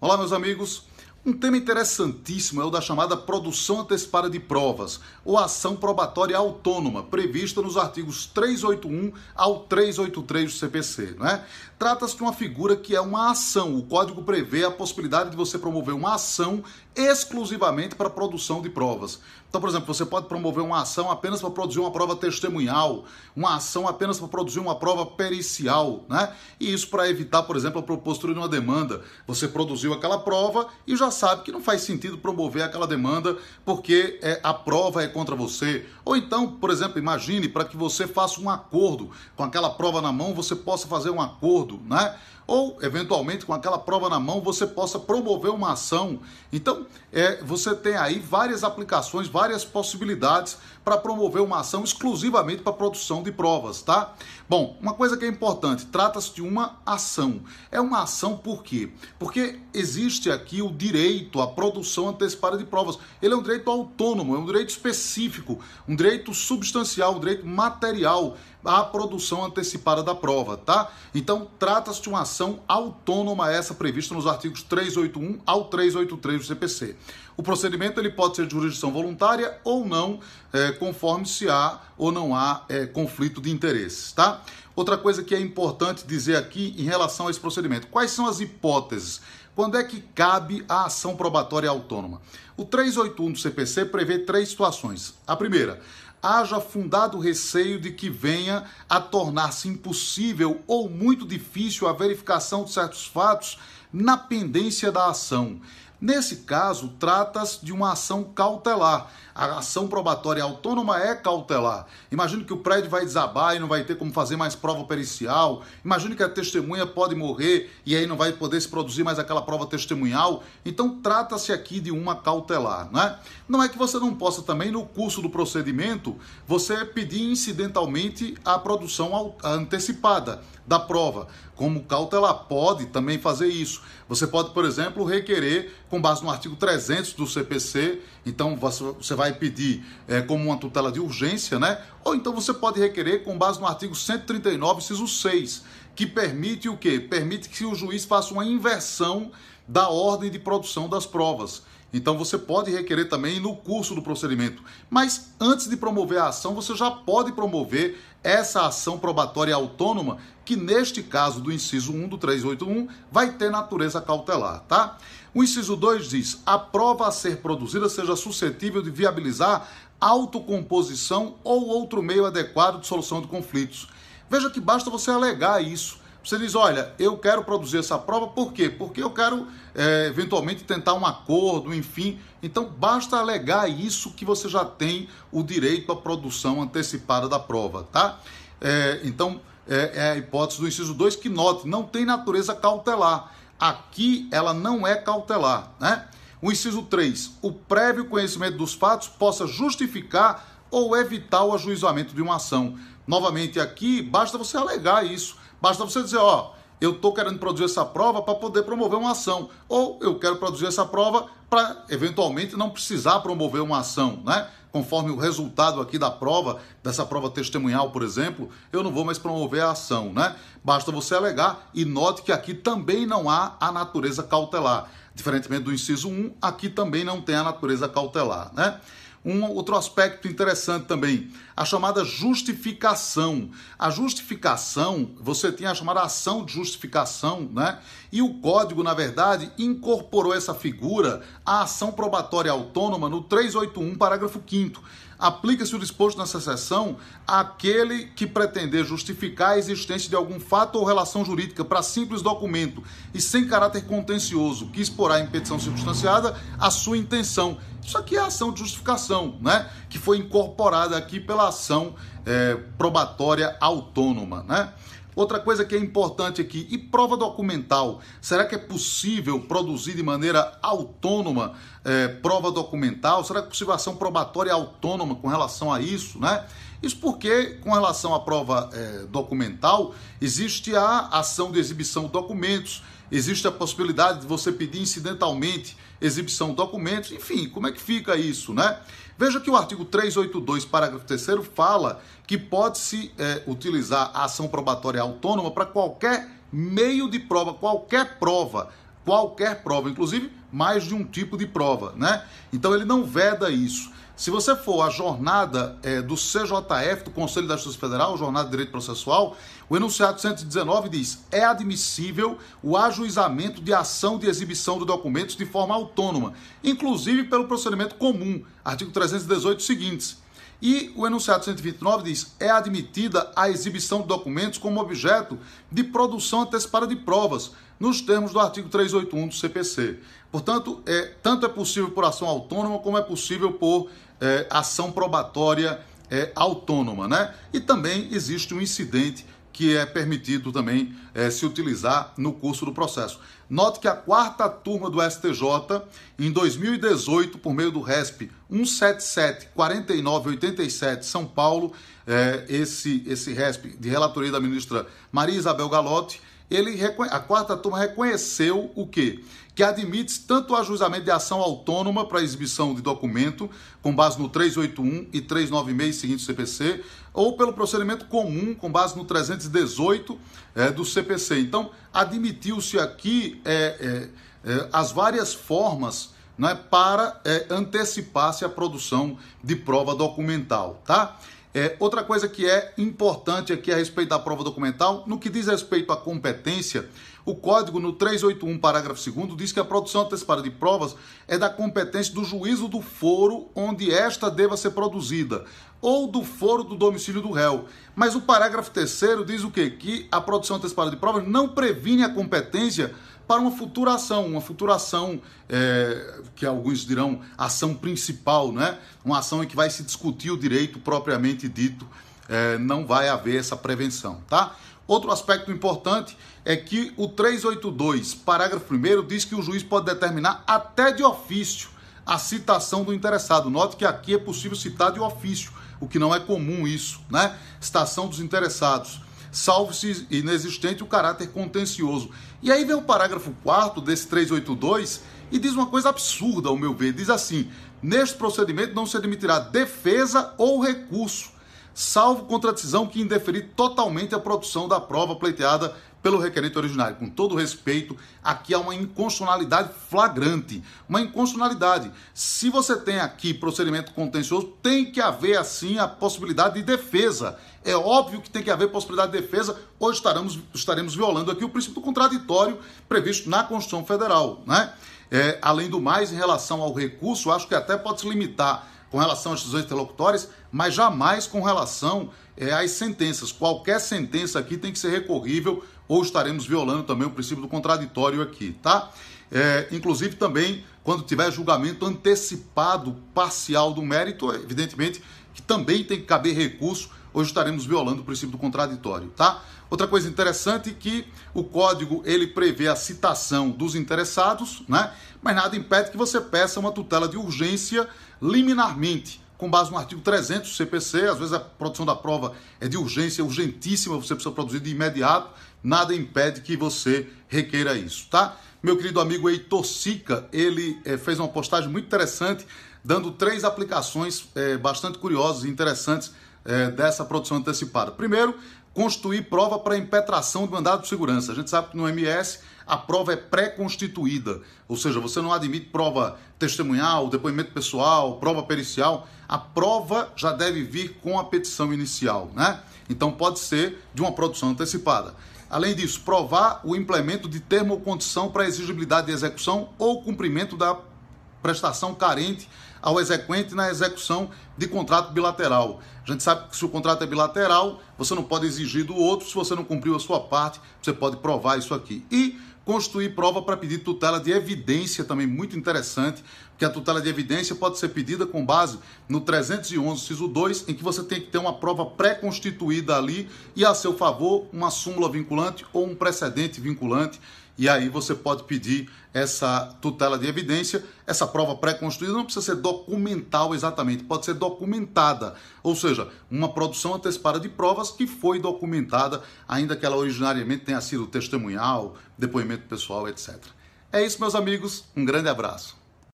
Olá, meus amigos. Um tema interessantíssimo é o da chamada produção antecipada de provas, ou ação probatória autônoma, prevista nos artigos 381 ao 383 do CPC. Né? Trata-se de uma figura que é uma ação. O código prevê a possibilidade de você promover uma ação exclusivamente para produção de provas. Então, por exemplo, você pode promover uma ação apenas para produzir uma prova testemunhal, uma ação apenas para produzir uma prova pericial, né? E isso para evitar, por exemplo, a propositura de uma demanda. Você produziu aquela prova e já sabe que não faz sentido promover aquela demanda porque é, a prova é contra você. Ou então, por exemplo, imagine para que você faça um acordo com aquela prova na mão, você possa fazer um acordo, né? ou eventualmente com aquela prova na mão você possa promover uma ação. Então, é, você tem aí várias aplicações, várias possibilidades para promover uma ação exclusivamente para produção de provas, tá? Bom, uma coisa que é importante, trata-se de uma ação. É uma ação por quê? Porque existe aqui o direito à produção antecipada de provas. Ele é um direito autônomo, é um direito específico, um direito substancial, um direito material à produção antecipada da prova, tá? Então, trata-se de uma ação autônoma essa prevista nos artigos 381 ao 383 do CPC. O procedimento ele pode ser de jurisdição voluntária ou não, é, conforme se há ou não há é, conflito de interesses, tá? Outra coisa que é importante dizer aqui em relação a esse procedimento: quais são as hipóteses? Quando é que cabe a ação probatória autônoma? O 381 do CPC prevê três situações. A primeira, haja fundado receio de que venha a tornar-se impossível ou muito difícil a verificação de certos fatos na pendência da ação. Nesse caso, trata-se de uma ação cautelar. A ação probatória autônoma é cautelar. Imagine que o prédio vai desabar e não vai ter como fazer mais prova pericial. Imagine que a testemunha pode morrer e aí não vai poder se produzir mais aquela prova testemunhal. Então, trata-se aqui de uma cautelar. Né? Não é que você não possa também, no curso do procedimento, você pedir incidentalmente a produção antecipada da prova. Como cautelar pode também fazer isso. Você pode, por exemplo, requerer com base no artigo 300 do CPC, então você vai pedir é, como uma tutela de urgência, né? Ou então você pode requerer com base no artigo 139, inciso 6, que permite o quê? Permite que o juiz faça uma inversão da ordem de produção das provas. Então você pode requerer também no curso do procedimento. Mas antes de promover a ação, você já pode promover essa ação probatória autônoma, que neste caso do inciso 1 do 381 vai ter natureza cautelar, tá? O inciso 2 diz: a prova a ser produzida seja suscetível de viabilizar autocomposição ou outro meio adequado de solução de conflitos. Veja que basta você alegar isso. Você diz, olha, eu quero produzir essa prova, por quê? Porque eu quero é, eventualmente tentar um acordo, enfim. Então basta alegar isso que você já tem o direito à produção antecipada da prova, tá? É, então é, é a hipótese do inciso 2 que note, não tem natureza cautelar. Aqui ela não é cautelar, né? O inciso 3, o prévio conhecimento dos fatos possa justificar ou evitar o ajuizamento de uma ação. Novamente aqui, basta você alegar isso. Basta você dizer, ó, eu estou querendo produzir essa prova para poder promover uma ação. Ou eu quero produzir essa prova para, eventualmente, não precisar promover uma ação, né? Conforme o resultado aqui da prova, dessa prova testemunhal, por exemplo, eu não vou mais promover a ação, né? Basta você alegar e note que aqui também não há a natureza cautelar. Diferentemente do inciso 1, aqui também não tem a natureza cautelar, né? Um outro aspecto interessante também, a chamada justificação. A justificação, você tem a chamada ação de justificação, né? E o código, na verdade, incorporou essa figura à ação probatória autônoma no 381, parágrafo 5 aplica-se o disposto nessa seção àquele que pretender justificar a existência de algum fato ou relação jurídica para simples documento e sem caráter contencioso, que exporá em petição circunstanciada a sua intenção. Isso aqui é a ação de justificação, né? Que foi incorporada aqui pela ação é, probatória autônoma, né? Outra coisa que é importante aqui, e prova documental? Será que é possível produzir de maneira autônoma é, prova documental? Será que é possível ação probatória autônoma com relação a isso, né? Isso porque, com relação à prova é, documental, existe a ação de exibição de documentos, existe a possibilidade de você pedir incidentalmente exibição de documentos, enfim, como é que fica isso, né? Veja que o artigo 382, parágrafo 3 fala que pode-se é, utilizar a ação probatória autônoma para qualquer meio de prova, qualquer prova, qualquer prova, inclusive mais de um tipo de prova, né? Então ele não veda isso. Se você for à jornada é, do CJF, do Conselho da Justiça Federal, jornada de Direito Processual, o enunciado 119 diz: é admissível o ajuizamento de ação de exibição de documentos de forma autônoma, inclusive pelo procedimento comum, artigo 318 seguintes. E o enunciado 129 diz: é admitida a exibição de documentos como objeto de produção antecipada de provas, nos termos do artigo 381 do CPC. Portanto, é, tanto é possível por ação autônoma como é possível por é, ação probatória é, autônoma, né? E também existe um incidente que é permitido também é, se utilizar no curso do processo. Note que a quarta turma do STJ, em 2018, por meio do RESP 177 4987 São Paulo, é, esse, esse RESP de relatoria da ministra Maria Isabel Galotti, ele, a quarta turma reconheceu o quê? Que admite tanto o ajuizamento de ação autônoma para exibição de documento, com base no 381 e 396 seguinte CPC, ou pelo procedimento comum, com base no 318 é, do CPC. Então, admitiu-se aqui é, é, é, as várias formas né, para é, antecipar-se a produção de prova documental, tá? É, outra coisa que é importante aqui a respeito da prova documental, no que diz respeito à competência, o código no 381, parágrafo 2 diz que a produção antecipada de provas é da competência do juízo do foro onde esta deva ser produzida, ou do foro do domicílio do réu. Mas o parágrafo 3 diz o quê? Que a produção antecipada de provas não previne a competência para uma futura ação, uma futura ação é, que alguns dirão ação principal, né? uma ação em que vai se discutir o direito propriamente dito, é, não vai haver essa prevenção. Tá? Outro aspecto importante é que o 382, parágrafo 1 diz que o juiz pode determinar até de ofício a citação do interessado. Note que aqui é possível citar de ofício, o que não é comum isso, né? Citação dos interessados salvo-se inexistente o caráter contencioso. E aí vem o parágrafo 4 desse 382 e diz uma coisa absurda, ao meu ver. Diz assim: neste procedimento não se admitirá defesa ou recurso, salvo contra a decisão que indeferir totalmente a produção da prova pleiteada pelo requerente originário. Com todo respeito, aqui há uma inconstitucionalidade flagrante. Uma inconstitucionalidade. Se você tem aqui procedimento contencioso, tem que haver, assim, a possibilidade de defesa. É óbvio que tem que haver possibilidade de defesa, ou estaremos, estaremos violando aqui o princípio contraditório previsto na Constituição Federal. Né? É, além do mais, em relação ao recurso, acho que até pode se limitar com relação às decisões interlocutórias, mas jamais com relação é, às sentenças. Qualquer sentença aqui tem que ser recorrível ou estaremos violando também o princípio do contraditório aqui, tá? É, inclusive também quando tiver julgamento antecipado parcial do mérito, evidentemente que também tem que caber recurso, hoje estaremos violando o princípio do contraditório, tá? Outra coisa interessante é que o código ele prevê a citação dos interessados, né? Mas nada impede que você peça uma tutela de urgência liminarmente, com base no artigo 300 do CPC, às vezes a produção da prova é de urgência, urgentíssima, você precisa produzir de imediato, nada impede que você requeira isso, tá? Meu querido amigo Heitor Sica, ele é, fez uma postagem muito interessante, dando três aplicações é, bastante curiosas e interessantes é, dessa produção antecipada. Primeiro, constituir prova para impetração de mandado de segurança. A gente sabe que no MS a prova é pré-constituída, ou seja, você não admite prova testemunhal, depoimento pessoal, prova pericial. A prova já deve vir com a petição inicial, né? Então pode ser de uma produção antecipada. Além disso, provar o implemento de termo ou condição para exigibilidade de execução ou cumprimento da prestação carente ao exequente na execução de contrato bilateral. A gente sabe que se o contrato é bilateral, você não pode exigir do outro, se você não cumpriu a sua parte, você pode provar isso aqui. E constituir prova para pedir tutela de evidência, também muito interessante, porque a tutela de evidência pode ser pedida com base no 311, ciso 2, em que você tem que ter uma prova pré-constituída ali e a seu favor uma súmula vinculante ou um precedente vinculante e aí você pode pedir essa tutela de evidência. Essa prova pré-construída não precisa ser documental exatamente, pode ser documentada, ou seja, uma produção antecipada de provas que foi documentada, ainda que ela originariamente tenha sido testemunhal, depoimento pessoal, etc. É isso, meus amigos. Um grande abraço.